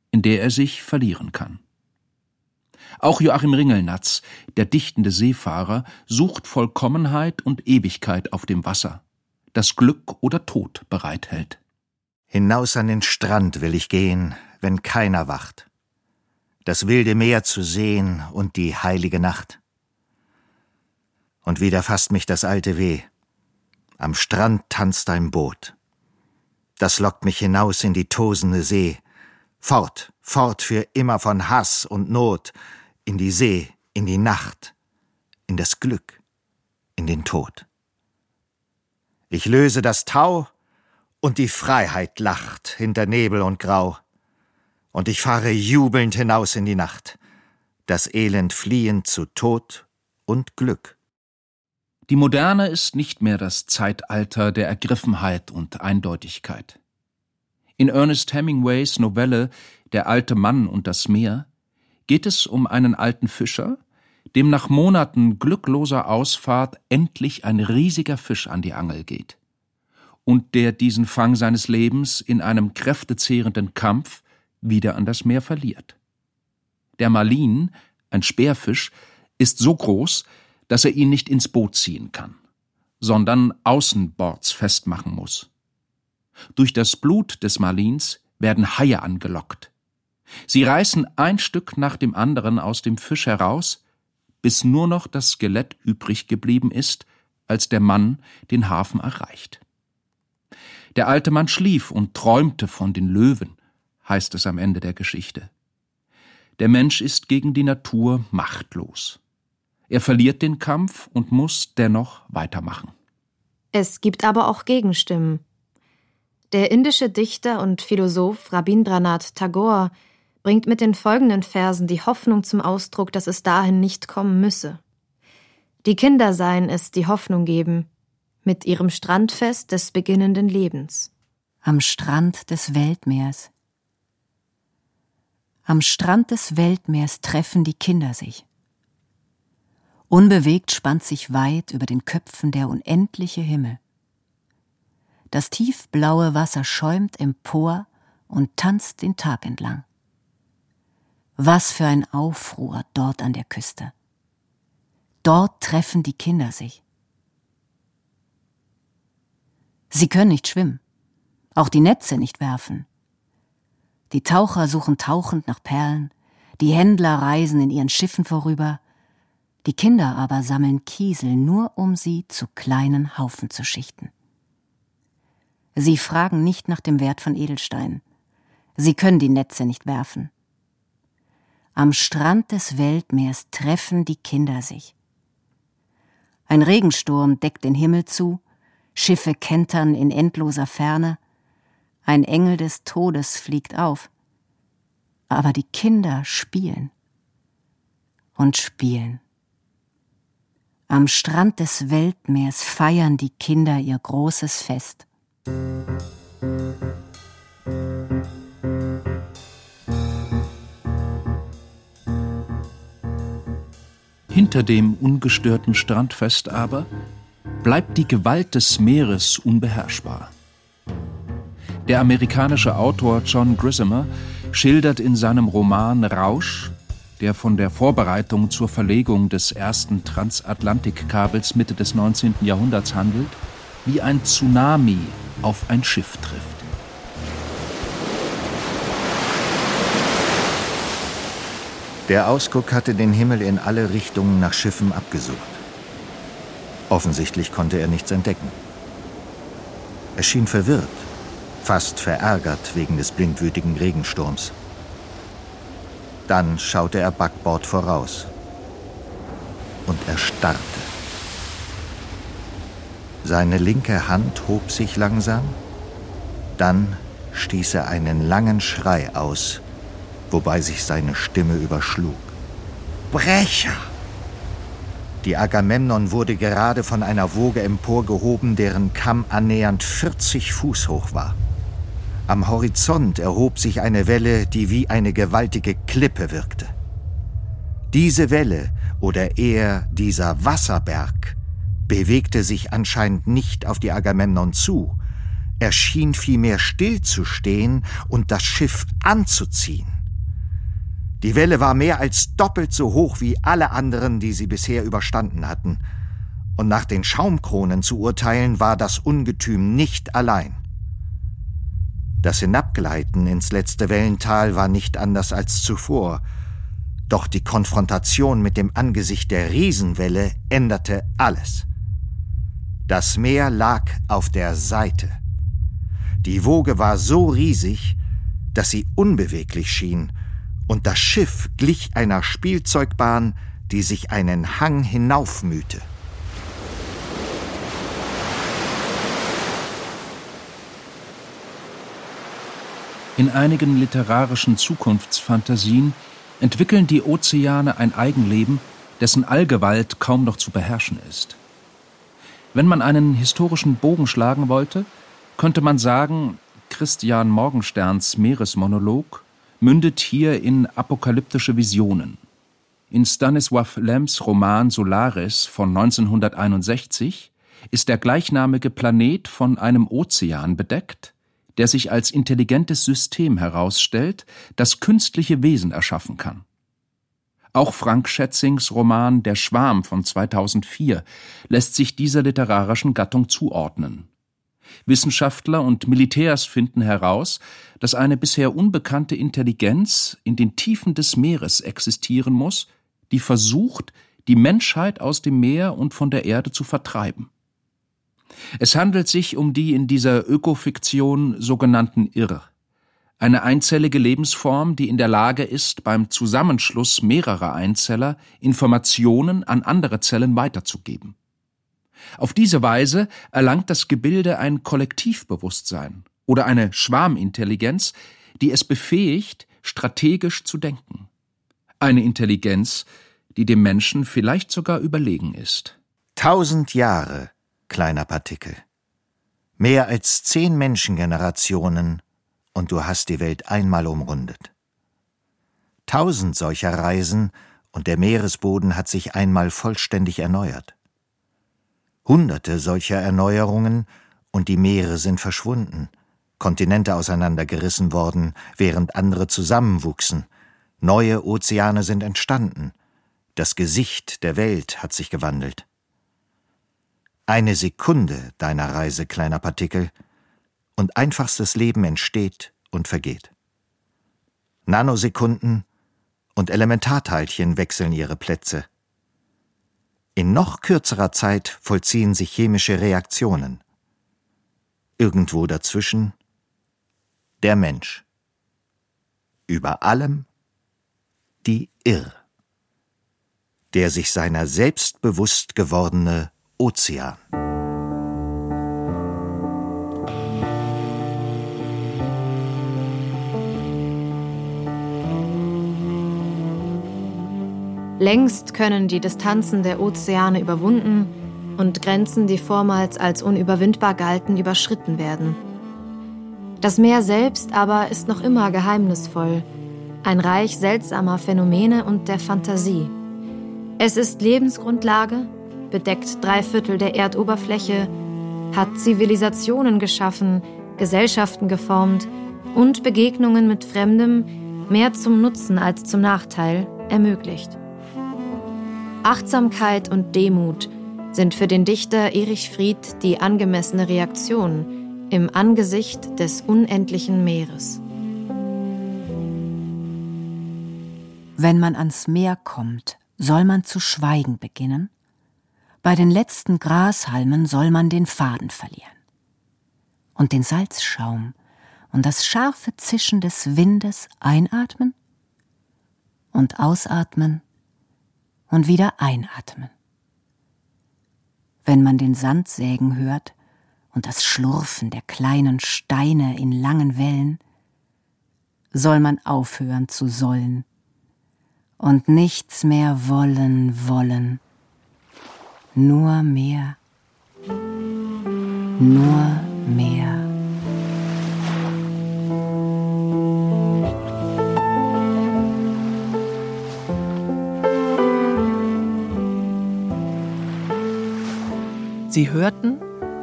in der er sich verlieren kann. Auch Joachim Ringelnatz, der dichtende Seefahrer, sucht Vollkommenheit und Ewigkeit auf dem Wasser, das Glück oder Tod bereithält. Hinaus an den Strand will ich gehen, wenn keiner wacht, das wilde Meer zu sehen und die heilige Nacht und wieder fasst mich das alte Weh. Am Strand tanzt ein Boot. Das lockt mich hinaus in die tosende See. Fort, fort für immer von Hass und Not, in die See, in die Nacht, in das Glück, in den Tod. Ich löse das Tau, und die Freiheit lacht hinter Nebel und Grau. Und ich fahre jubelnd hinaus in die Nacht, das Elend fliehend zu Tod und Glück. Die Moderne ist nicht mehr das Zeitalter der Ergriffenheit und Eindeutigkeit. In Ernest Hemingways Novelle Der alte Mann und das Meer geht es um einen alten Fischer, dem nach Monaten glückloser Ausfahrt endlich ein riesiger Fisch an die Angel geht und der diesen Fang seines Lebens in einem kräftezehrenden Kampf wieder an das Meer verliert. Der Malin, ein Speerfisch, ist so groß, dass er ihn nicht ins Boot ziehen kann, sondern außenbords festmachen muss. Durch das Blut des Marlins werden Haie angelockt. Sie reißen ein Stück nach dem anderen aus dem Fisch heraus, bis nur noch das Skelett übrig geblieben ist, als der Mann den Hafen erreicht. Der alte Mann schlief und träumte von den Löwen, heißt es am Ende der Geschichte. Der Mensch ist gegen die Natur machtlos. Er verliert den Kampf und muss dennoch weitermachen. Es gibt aber auch Gegenstimmen. Der indische Dichter und Philosoph Rabindranath Tagore bringt mit den folgenden Versen die Hoffnung zum Ausdruck, dass es dahin nicht kommen müsse. Die Kinder seien es, die Hoffnung geben, mit ihrem Strandfest des beginnenden Lebens. Am Strand des Weltmeers. Am Strand des Weltmeers treffen die Kinder sich. Unbewegt spannt sich weit über den Köpfen der unendliche Himmel. Das tiefblaue Wasser schäumt empor und tanzt den Tag entlang. Was für ein Aufruhr dort an der Küste. Dort treffen die Kinder sich. Sie können nicht schwimmen, auch die Netze nicht werfen. Die Taucher suchen tauchend nach Perlen, die Händler reisen in ihren Schiffen vorüber, die Kinder aber sammeln Kiesel nur, um sie zu kleinen Haufen zu schichten. Sie fragen nicht nach dem Wert von Edelsteinen. Sie können die Netze nicht werfen. Am Strand des Weltmeers treffen die Kinder sich. Ein Regensturm deckt den Himmel zu, Schiffe kentern in endloser Ferne, ein Engel des Todes fliegt auf. Aber die Kinder spielen und spielen. Am Strand des Weltmeers feiern die Kinder ihr großes Fest. Hinter dem ungestörten Strandfest aber bleibt die Gewalt des Meeres unbeherrschbar. Der amerikanische Autor John Grisimer schildert in seinem Roman Rausch der von der Vorbereitung zur Verlegung des ersten Transatlantikkabels Mitte des 19. Jahrhunderts handelt, wie ein Tsunami auf ein Schiff trifft. Der Ausguck hatte den Himmel in alle Richtungen nach Schiffen abgesucht. Offensichtlich konnte er nichts entdecken. Er schien verwirrt, fast verärgert wegen des blindwütigen Regensturms. Dann schaute er Backbord voraus. Und er starrte. Seine linke Hand hob sich langsam. Dann stieß er einen langen Schrei aus, wobei sich seine Stimme überschlug. Brecher! Die Agamemnon wurde gerade von einer Woge emporgehoben, deren Kamm annähernd 40 Fuß hoch war. Am Horizont erhob sich eine Welle, die wie eine gewaltige Klippe wirkte. Diese Welle, oder eher dieser Wasserberg, bewegte sich anscheinend nicht auf die Agamemnon zu, er schien vielmehr stillzustehen und das Schiff anzuziehen. Die Welle war mehr als doppelt so hoch wie alle anderen, die sie bisher überstanden hatten, und nach den Schaumkronen zu urteilen war das Ungetüm nicht allein. Das Hinabgleiten ins letzte Wellental war nicht anders als zuvor, doch die Konfrontation mit dem Angesicht der Riesenwelle änderte alles. Das Meer lag auf der Seite. Die Woge war so riesig, dass sie unbeweglich schien, und das Schiff glich einer Spielzeugbahn, die sich einen Hang hinaufmühte. In einigen literarischen Zukunftsfantasien entwickeln die Ozeane ein Eigenleben, dessen Allgewalt kaum noch zu beherrschen ist. Wenn man einen historischen Bogen schlagen wollte, könnte man sagen, Christian Morgensterns Meeresmonolog mündet hier in apokalyptische Visionen. In Stanisław Lems Roman Solaris von 1961 ist der gleichnamige Planet von einem Ozean bedeckt, der sich als intelligentes System herausstellt, das künstliche Wesen erschaffen kann. Auch Frank Schätzings Roman Der Schwarm von 2004 lässt sich dieser literarischen Gattung zuordnen. Wissenschaftler und Militärs finden heraus, dass eine bisher unbekannte Intelligenz in den Tiefen des Meeres existieren muss, die versucht, die Menschheit aus dem Meer und von der Erde zu vertreiben. Es handelt sich um die in dieser Ökofiktion sogenannten Irr, eine einzellige Lebensform, die in der Lage ist, beim Zusammenschluss mehrerer Einzeller Informationen an andere Zellen weiterzugeben. Auf diese Weise erlangt das Gebilde ein Kollektivbewusstsein oder eine Schwarmintelligenz, die es befähigt, strategisch zu denken. Eine Intelligenz, die dem Menschen vielleicht sogar überlegen ist. Tausend Jahre, kleiner Partikel. Mehr als zehn Menschengenerationen und du hast die Welt einmal umrundet. Tausend solcher Reisen und der Meeresboden hat sich einmal vollständig erneuert. Hunderte solcher Erneuerungen und die Meere sind verschwunden, Kontinente auseinandergerissen worden, während andere zusammenwuchsen, neue Ozeane sind entstanden, das Gesicht der Welt hat sich gewandelt. Eine Sekunde deiner Reise, kleiner Partikel, und einfachstes Leben entsteht und vergeht. Nanosekunden und Elementarteilchen wechseln ihre Plätze. In noch kürzerer Zeit vollziehen sich chemische Reaktionen. Irgendwo dazwischen der Mensch. Über allem die Irr, der sich seiner selbst bewusst gewordene Ozean. Längst können die Distanzen der Ozeane überwunden und Grenzen, die vormals als unüberwindbar galten, überschritten werden. Das Meer selbst aber ist noch immer geheimnisvoll, ein Reich seltsamer Phänomene und der Fantasie. Es ist Lebensgrundlage, bedeckt drei Viertel der Erdoberfläche, hat Zivilisationen geschaffen, Gesellschaften geformt und Begegnungen mit Fremdem mehr zum Nutzen als zum Nachteil ermöglicht. Achtsamkeit und Demut sind für den Dichter Erich Fried die angemessene Reaktion im Angesicht des unendlichen Meeres. Wenn man ans Meer kommt, soll man zu schweigen beginnen? Bei den letzten Grashalmen soll man den Faden verlieren. Und den Salzschaum und das scharfe Zischen des Windes einatmen und ausatmen und wieder einatmen. Wenn man den Sand sägen hört und das Schlurfen der kleinen Steine in langen Wellen, soll man aufhören zu sollen und nichts mehr wollen wollen, nur mehr, nur mehr. Sie hörten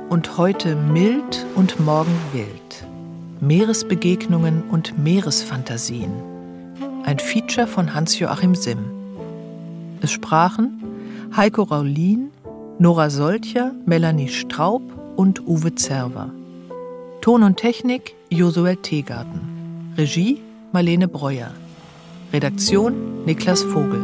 und heute mild und morgen wild. Meeresbegegnungen und Meeresfantasien ein Feature von Hans-Joachim Simm. Es sprachen Heiko Raulin, Nora Solcher, Melanie Straub und Uwe Zerwer. Ton und Technik Josuel Teegarten. Regie Marlene Breuer. Redaktion Niklas Vogel.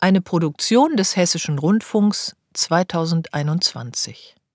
Eine Produktion des Hessischen Rundfunks 2021